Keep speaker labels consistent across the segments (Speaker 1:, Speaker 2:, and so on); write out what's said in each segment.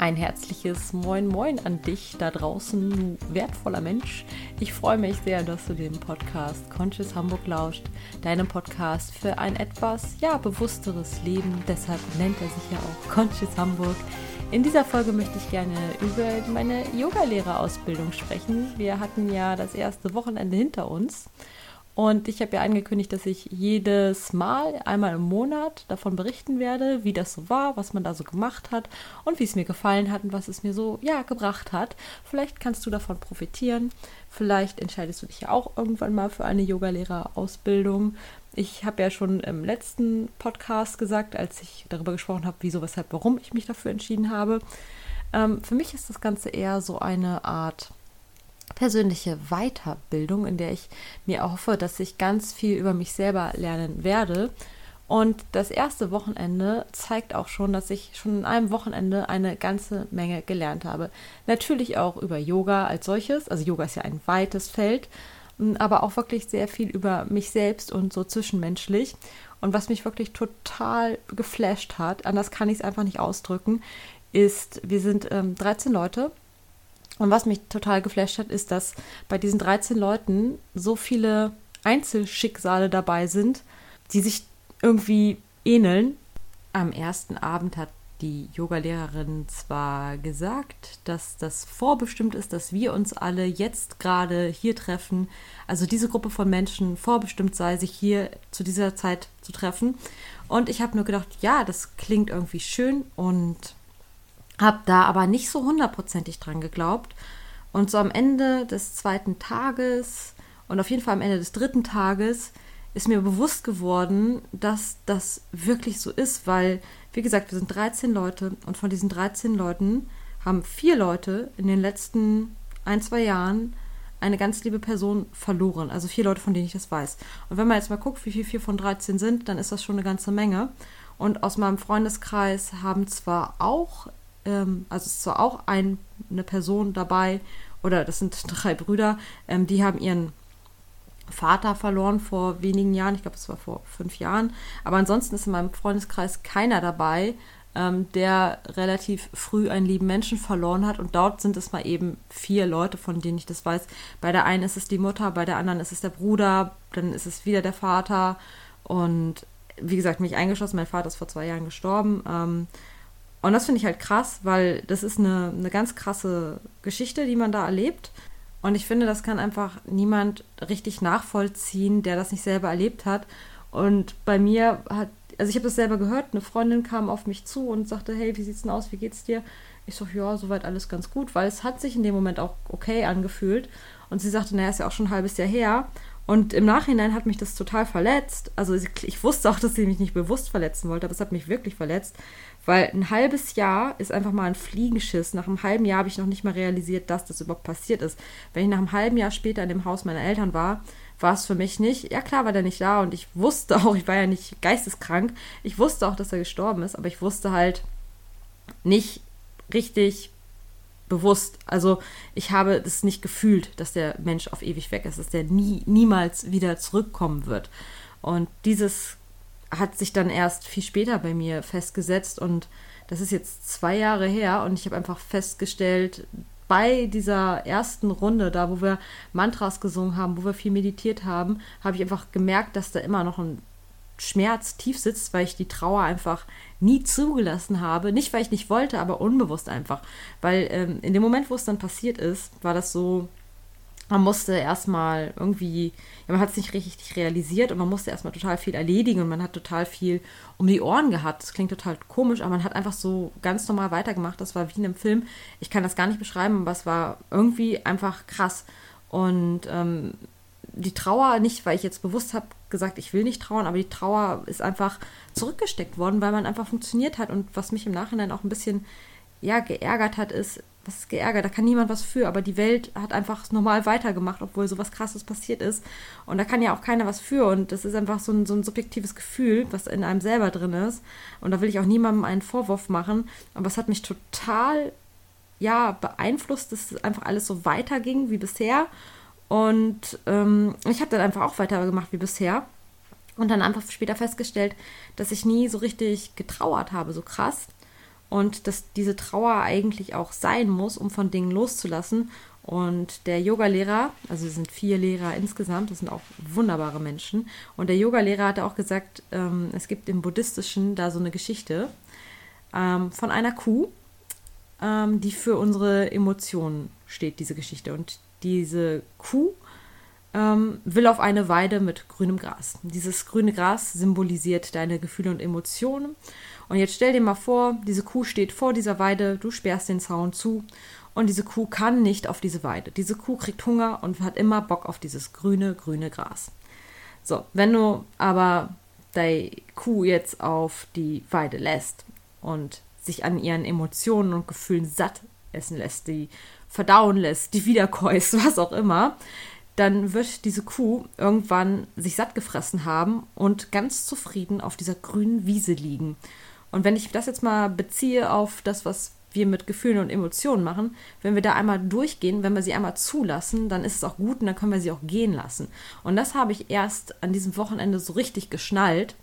Speaker 1: Ein herzliches Moin Moin an dich da draußen, wertvoller Mensch. Ich freue mich sehr, dass du den Podcast Conscious Hamburg lauscht, deinem Podcast für ein etwas ja bewussteres Leben. Deshalb nennt er sich ja auch Conscious Hamburg. In dieser Folge möchte ich gerne über meine Yogalehrerausbildung sprechen. Wir hatten ja das erste Wochenende hinter uns und ich habe ja angekündigt, dass ich jedes Mal, einmal im Monat, davon berichten werde, wie das so war, was man da so gemacht hat und wie es mir gefallen hat und was es mir so, ja, gebracht hat. Vielleicht kannst du davon profitieren. Vielleicht entscheidest du dich ja auch irgendwann mal für eine Yogalehrerausbildung. Ich habe ja schon im letzten Podcast gesagt, als ich darüber gesprochen habe, wieso, weshalb, warum ich mich dafür entschieden habe. Ähm, für mich ist das Ganze eher so eine Art persönliche Weiterbildung, in der ich mir hoffe, dass ich ganz viel über mich selber lernen werde. Und das erste Wochenende zeigt auch schon, dass ich schon in einem Wochenende eine ganze Menge gelernt habe. Natürlich auch über Yoga als solches. Also Yoga ist ja ein weites Feld, aber auch wirklich sehr viel über mich selbst und so zwischenmenschlich. Und was mich wirklich total geflasht hat, anders kann ich es einfach nicht ausdrücken, ist, wir sind ähm, 13 Leute und was mich total geflasht hat, ist, dass bei diesen 13 Leuten so viele Einzelschicksale dabei sind, die sich irgendwie ähneln. Am ersten Abend hat die Yogalehrerin zwar gesagt, dass das vorbestimmt ist, dass wir uns alle jetzt gerade hier treffen, also diese Gruppe von Menschen vorbestimmt sei, sich hier zu dieser Zeit zu treffen. Und ich habe nur gedacht, ja, das klingt irgendwie schön und habe da aber nicht so hundertprozentig dran geglaubt. Und so am Ende des zweiten Tages und auf jeden Fall am Ende des dritten Tages ist mir bewusst geworden, dass das wirklich so ist, weil, wie gesagt, wir sind 13 Leute und von diesen 13 Leuten haben vier Leute in den letzten ein, zwei Jahren eine ganz liebe Person verloren. Also vier Leute, von denen ich das weiß. Und wenn man jetzt mal guckt, wie viel vier von 13 sind, dann ist das schon eine ganze Menge. Und aus meinem Freundeskreis haben zwar auch ähm, also ist zwar auch ein, eine Person dabei, oder das sind drei Brüder, ähm, die haben ihren Vater verloren vor wenigen Jahren, ich glaube, es war vor fünf Jahren, aber ansonsten ist in meinem Freundeskreis keiner dabei, ähm, der relativ früh einen lieben Menschen verloren hat. Und dort sind es mal eben vier Leute, von denen ich das weiß. Bei der einen ist es die Mutter, bei der anderen ist es der Bruder, dann ist es wieder der Vater. Und wie gesagt, mich eingeschlossen, mein Vater ist vor zwei Jahren gestorben. Ähm, und das finde ich halt krass, weil das ist eine, eine ganz krasse Geschichte, die man da erlebt. Und ich finde, das kann einfach niemand richtig nachvollziehen, der das nicht selber erlebt hat. Und bei mir hat, also ich habe das selber gehört, eine Freundin kam auf mich zu und sagte, hey, wie sieht's denn aus, wie geht's dir? Ich so, ja, soweit alles ganz gut, weil es hat sich in dem Moment auch okay angefühlt. Und sie sagte, naja, ist ja auch schon ein halbes Jahr her. Und im Nachhinein hat mich das total verletzt. Also ich wusste auch, dass sie mich nicht bewusst verletzen wollte, aber es hat mich wirklich verletzt, weil ein halbes Jahr ist einfach mal ein Fliegenschiss. Nach einem halben Jahr habe ich noch nicht mal realisiert, dass das überhaupt passiert ist. Wenn ich nach einem halben Jahr später in dem Haus meiner Eltern war, war es für mich nicht. Ja, klar war der nicht da und ich wusste auch, ich war ja nicht geisteskrank. Ich wusste auch, dass er gestorben ist, aber ich wusste halt nicht richtig bewusst. Also ich habe das nicht gefühlt, dass der Mensch auf ewig weg ist, dass der nie, niemals wieder zurückkommen wird. Und dieses hat sich dann erst viel später bei mir festgesetzt und das ist jetzt zwei Jahre her und ich habe einfach festgestellt, bei dieser ersten Runde, da wo wir Mantras gesungen haben, wo wir viel meditiert haben, habe ich einfach gemerkt, dass da immer noch ein Schmerz tief sitzt, weil ich die Trauer einfach nie zugelassen habe. Nicht, weil ich nicht wollte, aber unbewusst einfach. Weil ähm, in dem Moment, wo es dann passiert ist, war das so, man musste erstmal irgendwie, ja, man hat es nicht richtig realisiert und man musste erstmal total viel erledigen und man hat total viel um die Ohren gehabt. Das klingt total komisch, aber man hat einfach so ganz normal weitergemacht. Das war wie in einem Film. Ich kann das gar nicht beschreiben, aber es war irgendwie einfach krass. Und ähm, die Trauer nicht, weil ich jetzt bewusst habe gesagt, ich will nicht trauern, aber die Trauer ist einfach zurückgesteckt worden, weil man einfach funktioniert hat. Und was mich im Nachhinein auch ein bisschen ja geärgert hat, ist, was ist geärgert? Da kann niemand was für, aber die Welt hat einfach normal weitergemacht, obwohl sowas krasses passiert ist. Und da kann ja auch keiner was für. Und das ist einfach so ein, so ein subjektives Gefühl, was in einem selber drin ist. Und da will ich auch niemandem einen Vorwurf machen. Aber es hat mich total, ja, beeinflusst, dass einfach alles so weiterging wie bisher. Und ähm, ich habe dann einfach auch weitergemacht wie bisher. Und dann einfach später festgestellt, dass ich nie so richtig getrauert habe, so krass. Und dass diese Trauer eigentlich auch sein muss, um von Dingen loszulassen. Und der Yogalehrer, also es sind vier Lehrer insgesamt, das sind auch wunderbare Menschen. Und der Yogalehrer hatte auch gesagt, ähm, es gibt im Buddhistischen da so eine Geschichte ähm, von einer Kuh, ähm, die für unsere Emotionen steht, diese Geschichte. Und diese Kuh ähm, will auf eine Weide mit grünem Gras. Dieses grüne Gras symbolisiert deine Gefühle und Emotionen. Und jetzt stell dir mal vor, diese Kuh steht vor dieser Weide, du sperrst den Zaun zu und diese Kuh kann nicht auf diese Weide. Diese Kuh kriegt Hunger und hat immer Bock auf dieses grüne, grüne Gras. So, wenn du aber die Kuh jetzt auf die Weide lässt und sich an ihren Emotionen und Gefühlen satt essen lässt, die verdauen lässt, die wiederkäust, was auch immer, dann wird diese Kuh irgendwann sich satt gefressen haben und ganz zufrieden auf dieser grünen Wiese liegen. Und wenn ich das jetzt mal beziehe auf das, was wir mit Gefühlen und Emotionen machen, wenn wir da einmal durchgehen, wenn wir sie einmal zulassen, dann ist es auch gut und dann können wir sie auch gehen lassen. Und das habe ich erst an diesem Wochenende so richtig geschnallt.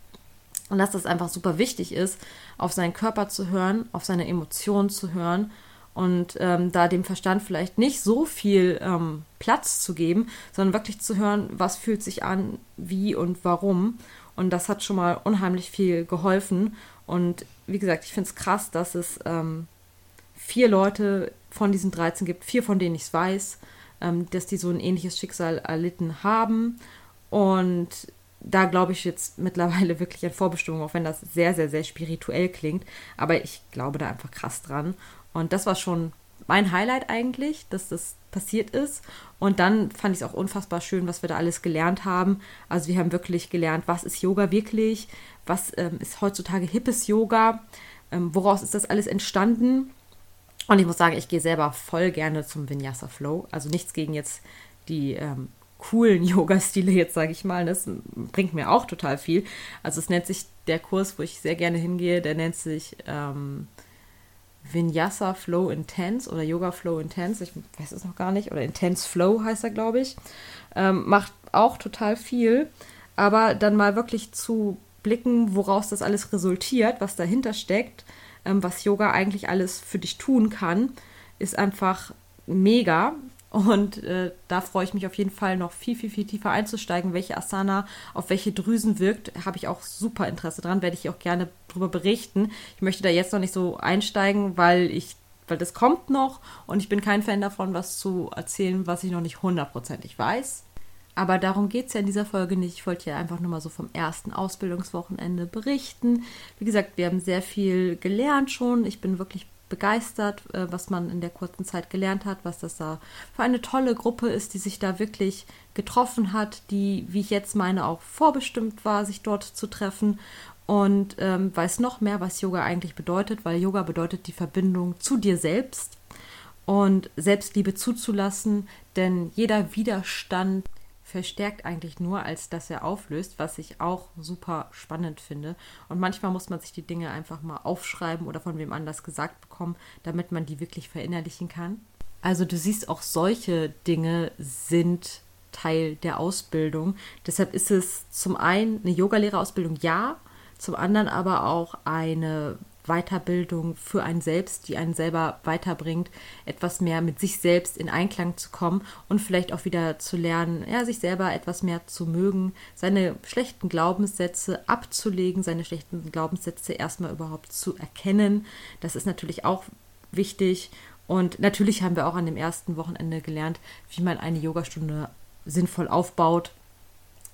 Speaker 1: Und dass das einfach super wichtig ist, auf seinen Körper zu hören, auf seine Emotionen zu hören und ähm, da dem Verstand vielleicht nicht so viel ähm, Platz zu geben, sondern wirklich zu hören, was fühlt sich an, wie und warum. Und das hat schon mal unheimlich viel geholfen. Und wie gesagt, ich finde es krass, dass es ähm, vier Leute von diesen 13 gibt, vier von denen ich es weiß, ähm, dass die so ein ähnliches Schicksal erlitten haben. Und da glaube ich jetzt mittlerweile wirklich an Vorbestimmung, auch wenn das sehr, sehr, sehr spirituell klingt. Aber ich glaube da einfach krass dran. Und das war schon mein Highlight eigentlich, dass das passiert ist. Und dann fand ich es auch unfassbar schön, was wir da alles gelernt haben. Also wir haben wirklich gelernt, was ist Yoga wirklich, was ähm, ist heutzutage hippes Yoga, ähm, woraus ist das alles entstanden. Und ich muss sagen, ich gehe selber voll gerne zum Vinyasa Flow. Also nichts gegen jetzt die ähm, coolen Yoga-Stile jetzt, sage ich mal. Das bringt mir auch total viel. Also es nennt sich der Kurs, wo ich sehr gerne hingehe, der nennt sich ähm, Vinyasa Flow Intense oder Yoga Flow Intense, ich weiß es noch gar nicht, oder Intense Flow heißt er, glaube ich. Ähm, macht auch total viel, aber dann mal wirklich zu blicken, woraus das alles resultiert, was dahinter steckt, ähm, was Yoga eigentlich alles für dich tun kann, ist einfach mega. Und äh, da freue ich mich auf jeden Fall noch viel, viel, viel tiefer einzusteigen, welche Asana auf welche Drüsen wirkt. Habe ich auch super Interesse dran, werde ich auch gerne darüber berichten. Ich möchte da jetzt noch nicht so einsteigen, weil ich, weil das kommt noch und ich bin kein Fan davon, was zu erzählen, was ich noch nicht hundertprozentig weiß. Aber darum geht es ja in dieser Folge nicht. Ich wollte ja einfach nur mal so vom ersten Ausbildungswochenende berichten. Wie gesagt, wir haben sehr viel gelernt schon. Ich bin wirklich begeistert, äh, was man in der kurzen Zeit gelernt hat, was das da für eine tolle Gruppe ist, die sich da wirklich getroffen hat, die, wie ich jetzt meine, auch vorbestimmt war, sich dort zu treffen. Und ähm, weiß noch mehr, was Yoga eigentlich bedeutet, weil Yoga bedeutet die Verbindung zu dir selbst und Selbstliebe zuzulassen, denn jeder Widerstand verstärkt eigentlich nur, als dass er auflöst, was ich auch super spannend finde. Und manchmal muss man sich die Dinge einfach mal aufschreiben oder von wem anders gesagt bekommen, damit man die wirklich verinnerlichen kann. Also du siehst, auch solche Dinge sind Teil der Ausbildung. Deshalb ist es zum einen eine Yogalehrerausbildung, ja, zum anderen aber auch eine Weiterbildung für einen selbst, die einen selber weiterbringt, etwas mehr mit sich selbst in Einklang zu kommen und vielleicht auch wieder zu lernen, ja, sich selber etwas mehr zu mögen, seine schlechten Glaubenssätze abzulegen, seine schlechten Glaubenssätze erstmal überhaupt zu erkennen. Das ist natürlich auch wichtig. Und natürlich haben wir auch an dem ersten Wochenende gelernt, wie man eine Yogastunde sinnvoll aufbaut,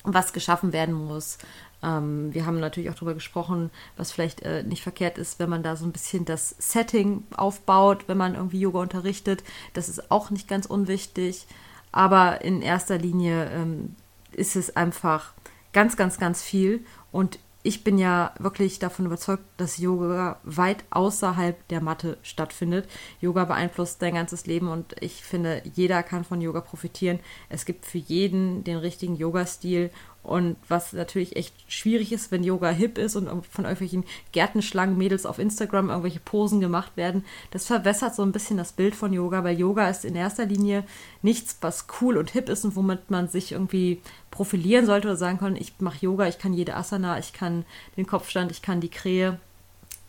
Speaker 1: was geschaffen werden muss, ähm, wir haben natürlich auch darüber gesprochen, was vielleicht äh, nicht verkehrt ist, wenn man da so ein bisschen das Setting aufbaut, wenn man irgendwie Yoga unterrichtet. Das ist auch nicht ganz unwichtig. Aber in erster Linie ähm, ist es einfach ganz, ganz, ganz viel. Und ich bin ja wirklich davon überzeugt, dass Yoga weit außerhalb der Matte stattfindet. Yoga beeinflusst dein ganzes Leben und ich finde, jeder kann von Yoga profitieren. Es gibt für jeden den richtigen Yoga-Stil und was natürlich echt schwierig ist, wenn Yoga hip ist und von irgendwelchen Gärtenschlangen Mädels auf Instagram irgendwelche Posen gemacht werden. Das verwässert so ein bisschen das Bild von Yoga, weil Yoga ist in erster Linie nichts, was cool und hip ist und womit man sich irgendwie profilieren sollte oder sagen kann, ich mache Yoga, ich kann jede Asana, ich kann den Kopfstand, ich kann die Krähe.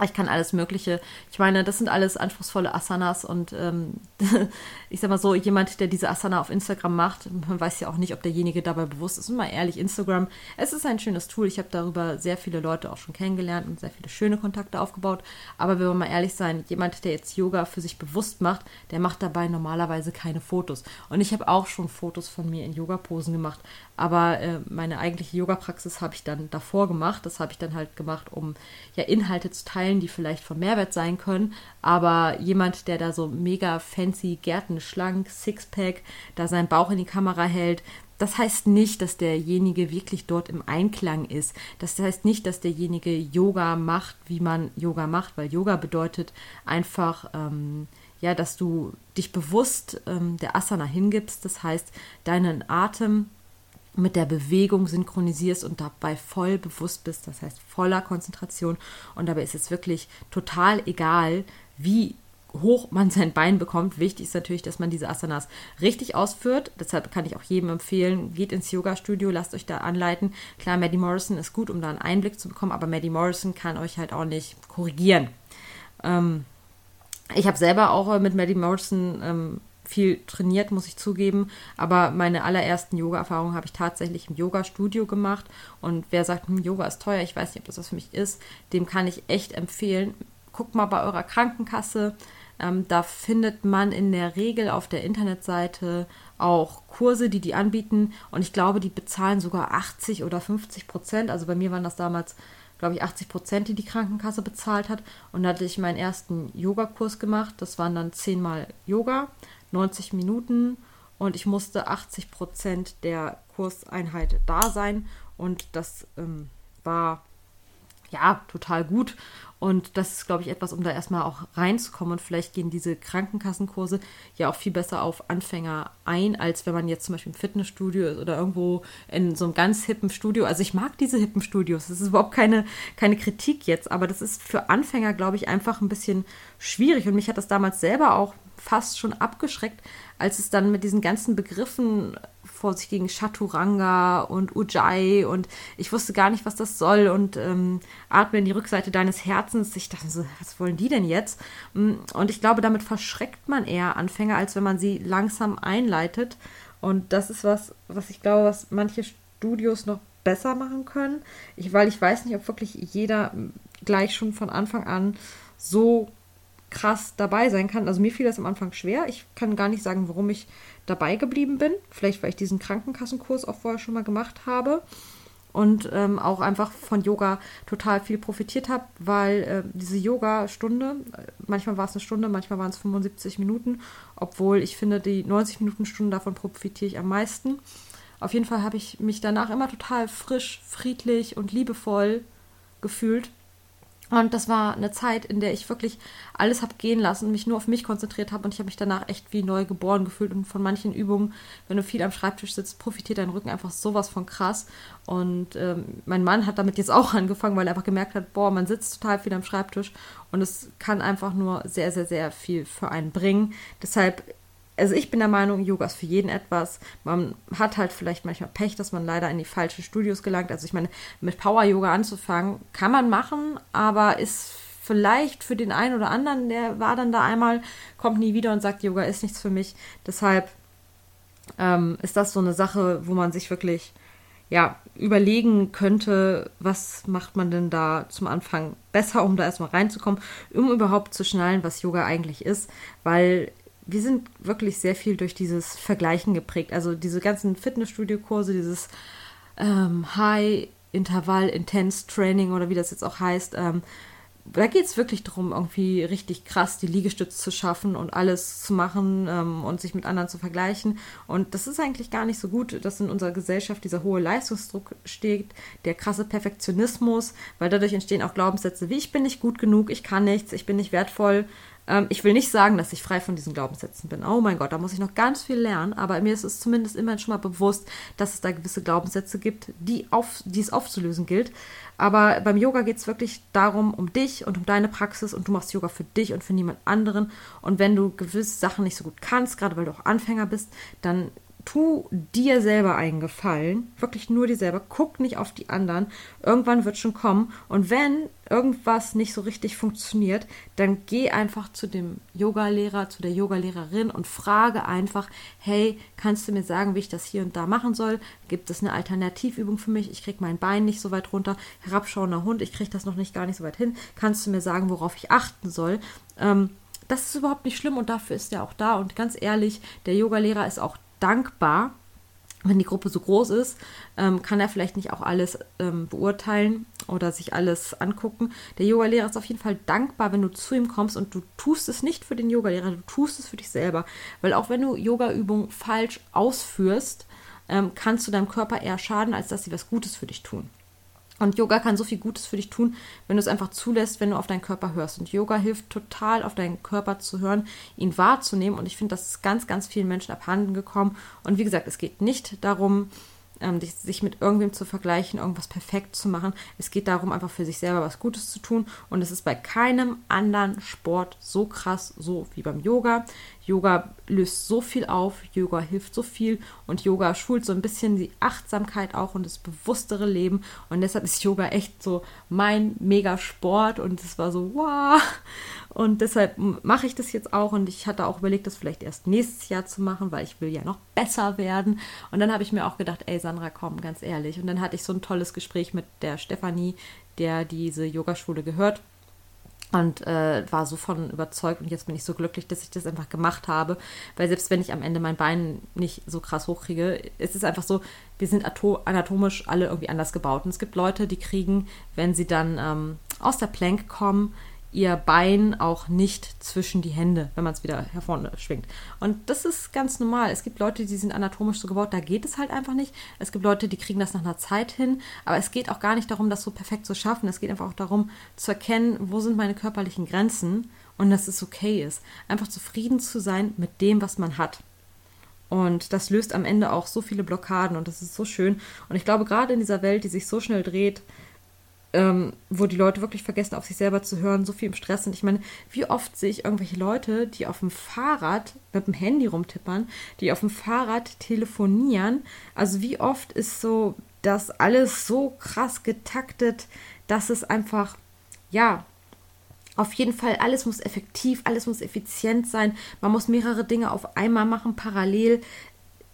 Speaker 1: Ich kann alles Mögliche. Ich meine, das sind alles anspruchsvolle Asanas und ähm, ich sag mal so, jemand, der diese Asana auf Instagram macht, man weiß ja auch nicht, ob derjenige dabei bewusst ist. Und mal ehrlich, Instagram, es ist ein schönes Tool. Ich habe darüber sehr viele Leute auch schon kennengelernt und sehr viele schöne Kontakte aufgebaut. Aber wenn wir mal ehrlich sein, jemand, der jetzt Yoga für sich bewusst macht, der macht dabei normalerweise keine Fotos. Und ich habe auch schon Fotos von mir in Yoga-Posen gemacht. Aber äh, meine eigentliche Yoga-Praxis habe ich dann davor gemacht. Das habe ich dann halt gemacht, um ja Inhalte zu teilen, die vielleicht von Mehrwert sein können. Aber jemand, der da so mega fancy, gärtenschlank, Sixpack, da seinen Bauch in die Kamera hält, das heißt nicht, dass derjenige wirklich dort im Einklang ist. Das heißt nicht, dass derjenige Yoga macht, wie man Yoga macht, weil Yoga bedeutet einfach, ähm, ja, dass du dich bewusst ähm, der Asana hingibst. Das heißt, deinen Atem mit der Bewegung synchronisierst und dabei voll bewusst bist, das heißt voller Konzentration. Und dabei ist es wirklich total egal, wie hoch man sein Bein bekommt. Wichtig ist natürlich, dass man diese Asanas richtig ausführt. Deshalb kann ich auch jedem empfehlen, geht ins Yoga-Studio, lasst euch da anleiten. Klar, Maddie Morrison ist gut, um da einen Einblick zu bekommen, aber Maddie Morrison kann euch halt auch nicht korrigieren. Ähm, ich habe selber auch mit Maddie Morrison ähm, viel trainiert, muss ich zugeben. Aber meine allerersten Yoga-Erfahrungen habe ich tatsächlich im Yoga-Studio gemacht. Und wer sagt, hm, Yoga ist teuer, ich weiß nicht, ob das was für mich ist, dem kann ich echt empfehlen. Guckt mal bei eurer Krankenkasse. Ähm, da findet man in der Regel auf der Internetseite auch Kurse, die die anbieten. Und ich glaube, die bezahlen sogar 80 oder 50 Prozent. Also bei mir waren das damals glaube ich, 80 Prozent, die die Krankenkasse bezahlt hat. Und da hatte ich meinen ersten Yogakurs gemacht. Das waren dann zehnmal Yoga. 90 Minuten und ich musste 80 Prozent der Kurseinheit da sein und das ähm, war ja total gut und das ist, glaube ich, etwas, um da erstmal auch reinzukommen. Und vielleicht gehen diese Krankenkassenkurse ja auch viel besser auf Anfänger ein, als wenn man jetzt zum Beispiel im Fitnessstudio ist oder irgendwo in so einem ganz hippen Studio. Also ich mag diese hippen Studios. Das ist überhaupt keine, keine Kritik jetzt, aber das ist für Anfänger, glaube ich, einfach ein bisschen schwierig. Und mich hat das damals selber auch fast schon abgeschreckt, als es dann mit diesen ganzen Begriffen vor sich gegen Chaturanga und Ujjayi und ich wusste gar nicht, was das soll und ähm, atme in die Rückseite deines Herzens. Ich dachte so, was wollen die denn jetzt? Mm, und ich glaube, damit verschreckt man eher Anfänger, als wenn man sie langsam einleitet. Und das ist was, was ich glaube, was manche Studios noch besser machen können. Ich, weil ich weiß nicht, ob wirklich jeder gleich schon von Anfang an so krass dabei sein kann. Also mir fiel das am Anfang schwer. Ich kann gar nicht sagen, warum ich dabei geblieben bin. Vielleicht, weil ich diesen Krankenkassenkurs auch vorher schon mal gemacht habe und ähm, auch einfach von Yoga total viel profitiert habe, weil äh, diese Yoga-Stunde, äh, manchmal war es eine Stunde, manchmal waren es 75 Minuten, obwohl ich finde, die 90 Minuten Stunden davon profitiere ich am meisten. Auf jeden Fall habe ich mich danach immer total frisch, friedlich und liebevoll gefühlt und das war eine Zeit, in der ich wirklich alles habe gehen lassen, mich nur auf mich konzentriert habe und ich habe mich danach echt wie neu geboren gefühlt. Und von manchen Übungen, wenn du viel am Schreibtisch sitzt, profitiert dein Rücken einfach sowas von krass. Und ähm, mein Mann hat damit jetzt auch angefangen, weil er einfach gemerkt hat, boah, man sitzt total viel am Schreibtisch und es kann einfach nur sehr, sehr, sehr viel für einen bringen. Deshalb also ich bin der Meinung, Yoga ist für jeden etwas. Man hat halt vielleicht manchmal Pech, dass man leider in die falschen Studios gelangt. Also ich meine, mit Power-Yoga anzufangen, kann man machen, aber ist vielleicht für den einen oder anderen, der war dann da einmal, kommt nie wieder und sagt, Yoga ist nichts für mich. Deshalb ähm, ist das so eine Sache, wo man sich wirklich ja, überlegen könnte, was macht man denn da zum Anfang besser, um da erstmal reinzukommen, um überhaupt zu schnallen, was Yoga eigentlich ist, weil wir sind wirklich sehr viel durch dieses Vergleichen geprägt. Also diese ganzen Fitnessstudio-Kurse, dieses ähm, High Intervall Intense Training oder wie das jetzt auch heißt, ähm, da geht es wirklich darum, irgendwie richtig krass die Liegestütze zu schaffen und alles zu machen ähm, und sich mit anderen zu vergleichen. Und das ist eigentlich gar nicht so gut, dass in unserer Gesellschaft dieser hohe Leistungsdruck steht, der krasse Perfektionismus, weil dadurch entstehen auch Glaubenssätze wie ich bin nicht gut genug, ich kann nichts, ich bin nicht wertvoll, ähm, ich will nicht sagen, dass ich frei von diesen Glaubenssätzen bin. Oh mein Gott, da muss ich noch ganz viel lernen, aber mir ist es zumindest immerhin schon mal bewusst, dass es da gewisse Glaubenssätze gibt, die, auf, die es aufzulösen gilt. Aber beim Yoga geht es wirklich darum, um dich und um deine Praxis und du machst Yoga für dich und für niemand anderen. Und wenn du gewisse Sachen nicht so gut kannst, gerade weil du auch Anfänger bist, dann tu dir selber einen Gefallen, wirklich nur dir selber, guck nicht auf die anderen. Irgendwann wird schon kommen. Und wenn irgendwas nicht so richtig funktioniert, dann geh einfach zu dem Yogalehrer, zu der Yogalehrerin und frage einfach, hey, kannst du mir sagen, wie ich das hier und da machen soll? Gibt es eine Alternativübung für mich? Ich kriege mein Bein nicht so weit runter. Herabschauender Hund, ich kriege das noch nicht gar nicht so weit hin. Kannst du mir sagen, worauf ich achten soll? Ähm, das ist überhaupt nicht schlimm und dafür ist er auch da. Und ganz ehrlich, der Yogalehrer ist auch dankbar, wenn die Gruppe so groß ist, ähm, kann er vielleicht nicht auch alles ähm, beurteilen oder sich alles angucken. Der Yogalehrer ist auf jeden Fall dankbar, wenn du zu ihm kommst und du tust es nicht für den Yogalehrer, du tust es für dich selber. Weil auch wenn du Yogaübungen falsch ausführst, ähm, kannst du deinem Körper eher schaden, als dass sie was Gutes für dich tun. Und Yoga kann so viel Gutes für dich tun, wenn du es einfach zulässt, wenn du auf deinen Körper hörst. Und Yoga hilft total, auf deinen Körper zu hören, ihn wahrzunehmen. Und ich finde, das ist ganz, ganz vielen Menschen abhanden gekommen. Und wie gesagt, es geht nicht darum, ähm, sich mit irgendwem zu vergleichen, irgendwas perfekt zu machen. Es geht darum, einfach für sich selber was Gutes zu tun. Und es ist bei keinem anderen Sport so krass, so wie beim Yoga. Yoga löst so viel auf, Yoga hilft so viel und Yoga schult so ein bisschen die Achtsamkeit auch und das bewusstere Leben. Und deshalb ist Yoga echt so mein Megasport und es war so, wow. Und deshalb mache ich das jetzt auch und ich hatte auch überlegt, das vielleicht erst nächstes Jahr zu machen, weil ich will ja noch besser werden. Und dann habe ich mir auch gedacht, ey Sandra, komm, ganz ehrlich. Und dann hatte ich so ein tolles Gespräch mit der Stefanie, der diese Yogaschule gehört und äh, war so von überzeugt und jetzt bin ich so glücklich, dass ich das einfach gemacht habe, weil selbst wenn ich am Ende mein Bein nicht so krass hochkriege, es ist einfach so, wir sind anatomisch alle irgendwie anders gebaut und es gibt Leute, die kriegen, wenn sie dann ähm, aus der Plank kommen, ihr Bein auch nicht zwischen die Hände, wenn man es wieder hervorne schwingt. Und das ist ganz normal. Es gibt Leute, die sind anatomisch so gebaut, da geht es halt einfach nicht. Es gibt Leute, die kriegen das nach einer Zeit hin, aber es geht auch gar nicht darum, das so perfekt zu schaffen. Es geht einfach auch darum, zu erkennen, wo sind meine körperlichen Grenzen und dass es okay ist. Einfach zufrieden zu sein mit dem, was man hat. Und das löst am Ende auch so viele Blockaden und das ist so schön. Und ich glaube, gerade in dieser Welt, die sich so schnell dreht, ähm, wo die Leute wirklich vergessen, auf sich selber zu hören, so viel im Stress sind. Ich meine, wie oft sehe ich irgendwelche Leute, die auf dem Fahrrad mit dem Handy rumtippern, die auf dem Fahrrad telefonieren. Also wie oft ist so das alles so krass getaktet, dass es einfach, ja, auf jeden Fall, alles muss effektiv, alles muss effizient sein. Man muss mehrere Dinge auf einmal machen, parallel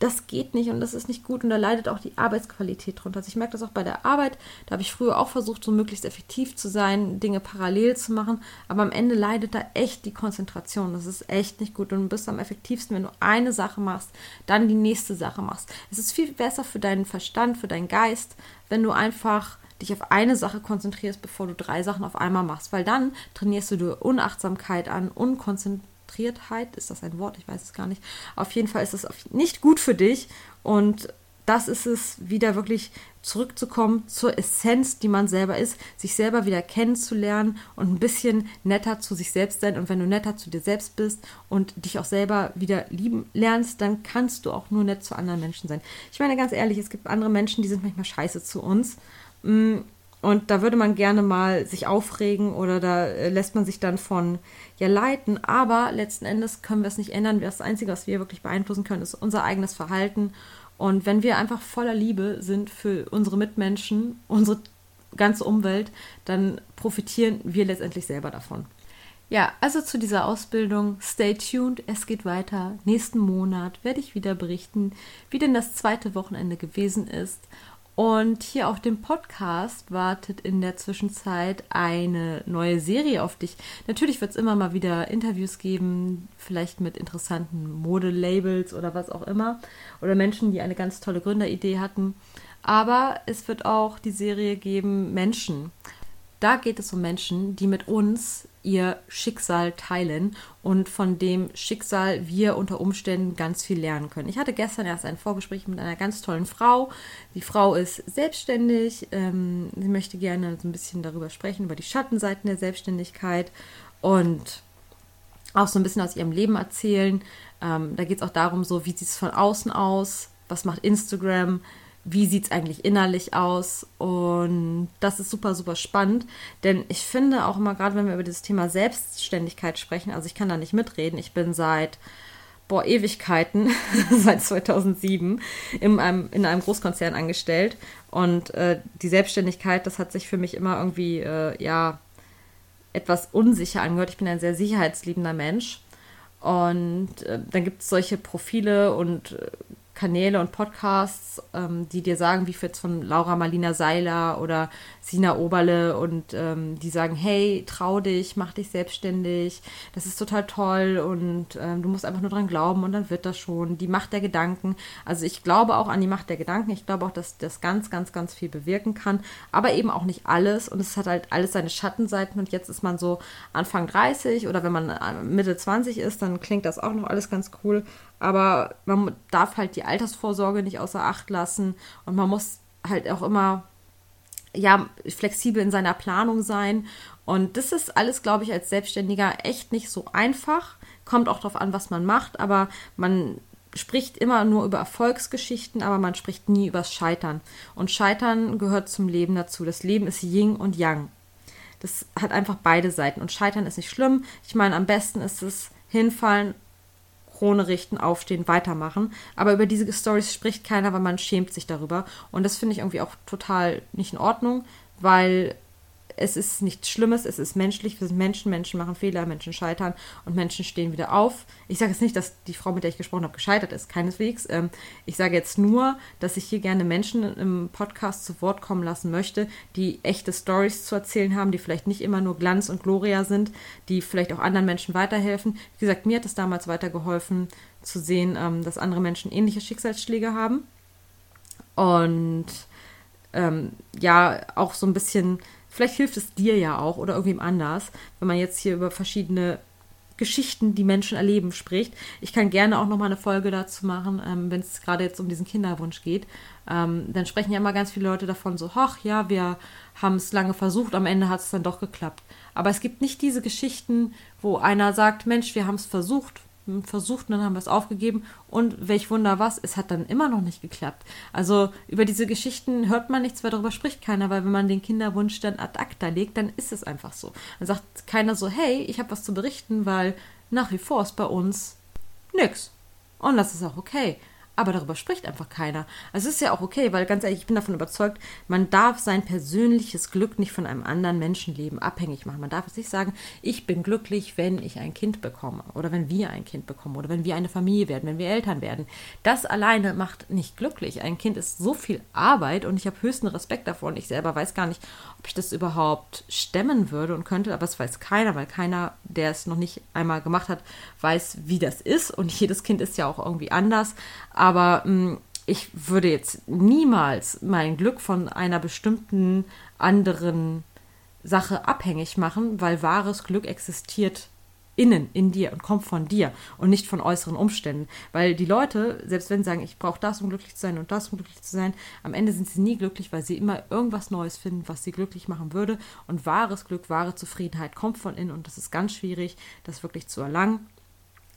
Speaker 1: das geht nicht und das ist nicht gut und da leidet auch die Arbeitsqualität drunter. Also ich merke das auch bei der Arbeit, da habe ich früher auch versucht, so möglichst effektiv zu sein, Dinge parallel zu machen, aber am Ende leidet da echt die Konzentration. Das ist echt nicht gut und du bist am effektivsten, wenn du eine Sache machst, dann die nächste Sache machst. Es ist viel besser für deinen Verstand, für deinen Geist, wenn du einfach dich auf eine Sache konzentrierst, bevor du drei Sachen auf einmal machst, weil dann trainierst du dir Unachtsamkeit an, Unkonzentration Konzentriertheit, ist das ein Wort? Ich weiß es gar nicht. Auf jeden Fall ist es nicht gut für dich und das ist es, wieder wirklich zurückzukommen zur Essenz, die man selber ist, sich selber wieder kennenzulernen und ein bisschen netter zu sich selbst sein. Und wenn du netter zu dir selbst bist und dich auch selber wieder lieben lernst, dann kannst du auch nur nett zu anderen Menschen sein. Ich meine ganz ehrlich, es gibt andere Menschen, die sind manchmal scheiße zu uns. Und da würde man gerne mal sich aufregen oder da äh, lässt man sich dann von ja leiten. Aber letzten Endes können wir es nicht ändern. Das Einzige, was wir wirklich beeinflussen können, ist unser eigenes Verhalten. Und wenn wir einfach voller Liebe sind für unsere Mitmenschen, unsere ganze Umwelt, dann profitieren wir letztendlich selber davon. Ja, also zu dieser Ausbildung, stay tuned, es geht weiter. Nächsten Monat werde ich wieder berichten, wie denn das zweite Wochenende gewesen ist und hier auf dem Podcast wartet in der Zwischenzeit eine neue Serie auf dich. Natürlich wird es immer mal wieder Interviews geben, vielleicht mit interessanten Modelabels oder was auch immer. Oder Menschen, die eine ganz tolle Gründeridee hatten. Aber es wird auch die Serie geben Menschen. Da geht es um Menschen, die mit uns ihr Schicksal teilen und von dem Schicksal wir unter Umständen ganz viel lernen können. Ich hatte gestern erst ein Vorgespräch mit einer ganz tollen Frau. Die Frau ist selbstständig. Ähm, sie möchte gerne so ein bisschen darüber sprechen, über die Schattenseiten der Selbstständigkeit und auch so ein bisschen aus ihrem Leben erzählen. Ähm, da geht es auch darum, so wie sieht es von außen aus, was macht Instagram, wie sieht es eigentlich innerlich aus. Und das ist super, super spannend. Denn ich finde auch immer, gerade wenn wir über das Thema Selbstständigkeit sprechen, also ich kann da nicht mitreden. Ich bin seit boah, Ewigkeiten, seit 2007, in einem, in einem Großkonzern angestellt. Und äh, die Selbstständigkeit, das hat sich für mich immer irgendwie, äh, ja, etwas unsicher angehört. Ich bin ein sehr sicherheitsliebender Mensch. Und äh, dann gibt es solche Profile und äh, Kanäle und Podcasts, ähm, die dir sagen, wie jetzt von Laura Marlina Seiler oder Sina Oberle und ähm, die sagen, hey, trau dich, mach dich selbstständig, das ist total toll und ähm, du musst einfach nur dran glauben und dann wird das schon. Die Macht der Gedanken. Also ich glaube auch an die Macht der Gedanken. Ich glaube auch, dass das ganz, ganz, ganz viel bewirken kann, aber eben auch nicht alles und es hat halt alles seine Schattenseiten und jetzt ist man so Anfang 30 oder wenn man äh, Mitte 20 ist, dann klingt das auch noch alles ganz cool, aber man darf halt die Altersvorsorge nicht außer Acht lassen. Und man muss halt auch immer ja flexibel in seiner Planung sein. Und das ist alles glaube ich als Selbstständiger echt nicht so einfach. Kommt auch darauf an was man macht. Aber man spricht immer nur über Erfolgsgeschichten aber man spricht nie über Scheitern. Und Scheitern gehört zum Leben dazu. Das Leben ist Yin und Yang. Das hat einfach beide Seiten. Und Scheitern ist nicht schlimm. Ich meine am besten ist es hinfallen Krone richten, aufstehen, weitermachen. Aber über diese Stories spricht keiner, weil man schämt sich darüber. Und das finde ich irgendwie auch total nicht in Ordnung, weil es ist nichts Schlimmes, es ist menschlich, wir sind Menschen, Menschen machen Fehler, Menschen scheitern und Menschen stehen wieder auf. Ich sage jetzt nicht, dass die Frau, mit der ich gesprochen habe, gescheitert ist, keineswegs. Ähm, ich sage jetzt nur, dass ich hier gerne Menschen im Podcast zu Wort kommen lassen möchte, die echte Stories zu erzählen haben, die vielleicht nicht immer nur Glanz und Gloria sind, die vielleicht auch anderen Menschen weiterhelfen. Wie gesagt, mir hat es damals weitergeholfen zu sehen, ähm, dass andere Menschen ähnliche Schicksalsschläge haben. Und ähm, ja, auch so ein bisschen Vielleicht hilft es dir ja auch oder irgendwem anders, wenn man jetzt hier über verschiedene Geschichten, die Menschen erleben, spricht. Ich kann gerne auch nochmal eine Folge dazu machen, ähm, wenn es gerade jetzt um diesen Kinderwunsch geht. Ähm, dann sprechen ja immer ganz viele Leute davon so, ach ja, wir haben es lange versucht, am Ende hat es dann doch geklappt. Aber es gibt nicht diese Geschichten, wo einer sagt, Mensch, wir haben es versucht, versucht und dann haben wir es aufgegeben und welch Wunder was, es hat dann immer noch nicht geklappt. Also über diese Geschichten hört man nichts, weil darüber spricht keiner, weil wenn man den Kinderwunsch dann ad acta legt, dann ist es einfach so. Dann sagt keiner so, hey, ich habe was zu berichten, weil nach wie vor ist bei uns nix. Und das ist auch okay aber darüber spricht einfach keiner. Also es ist ja auch okay, weil ganz ehrlich, ich bin davon überzeugt, man darf sein persönliches Glück nicht von einem anderen Menschenleben abhängig machen. Man darf es nicht sagen, ich bin glücklich, wenn ich ein Kind bekomme oder wenn wir ein Kind bekommen oder wenn wir eine Familie werden, wenn wir Eltern werden. Das alleine macht nicht glücklich. Ein Kind ist so viel Arbeit und ich habe höchsten Respekt davor und ich selber weiß gar nicht, ob ich das überhaupt stemmen würde und könnte, aber es weiß keiner, weil keiner, der es noch nicht einmal gemacht hat, weiß, wie das ist und jedes Kind ist ja auch irgendwie anders. Aber mh, mm, ich würde jetzt niemals mein Glück von einer bestimmten anderen Sache abhängig machen, weil wahres Glück existiert innen, in dir und kommt von dir und nicht von äußeren Umständen. Weil die Leute, selbst wenn sie sagen, ich brauche das, um glücklich zu sein und das, um glücklich zu sein, am Ende sind sie nie glücklich, weil sie immer irgendwas Neues finden, was sie glücklich machen würde. Und wahres Glück, wahre Zufriedenheit kommt von innen und das ist ganz schwierig, das wirklich zu erlangen.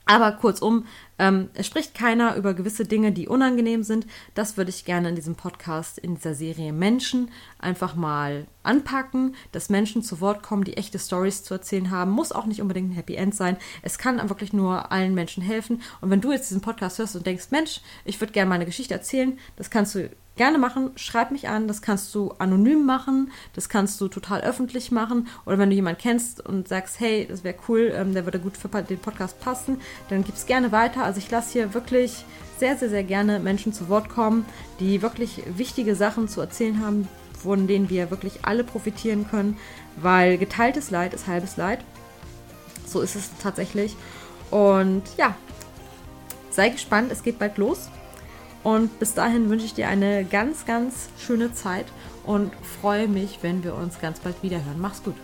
Speaker 1: Aber kurzum, ähm, es spricht keiner über gewisse Dinge, die unangenehm sind. Das würde ich gerne in diesem Podcast, in dieser Serie Menschen einfach mal anpacken, dass Menschen zu Wort kommen, die echte Stories zu erzählen haben. Muss auch nicht unbedingt ein Happy End sein. Es kann wirklich nur allen Menschen helfen. Und wenn du jetzt diesen Podcast hörst und denkst, Mensch, ich würde gerne meine Geschichte erzählen, das kannst du gerne machen, schreib mich an, das kannst du anonym machen, das kannst du total öffentlich machen oder wenn du jemanden kennst und sagst, hey, das wäre cool, ähm, der würde gut für den Podcast passen, dann gib es gerne weiter. Also ich lasse hier wirklich sehr, sehr, sehr gerne Menschen zu Wort kommen, die wirklich wichtige Sachen zu erzählen haben, von denen wir wirklich alle profitieren können, weil geteiltes Leid ist halbes Leid. So ist es tatsächlich. Und ja, sei gespannt, es geht bald los. Und bis dahin wünsche ich dir eine ganz, ganz schöne Zeit und freue mich, wenn wir uns ganz bald wieder hören. Mach's gut.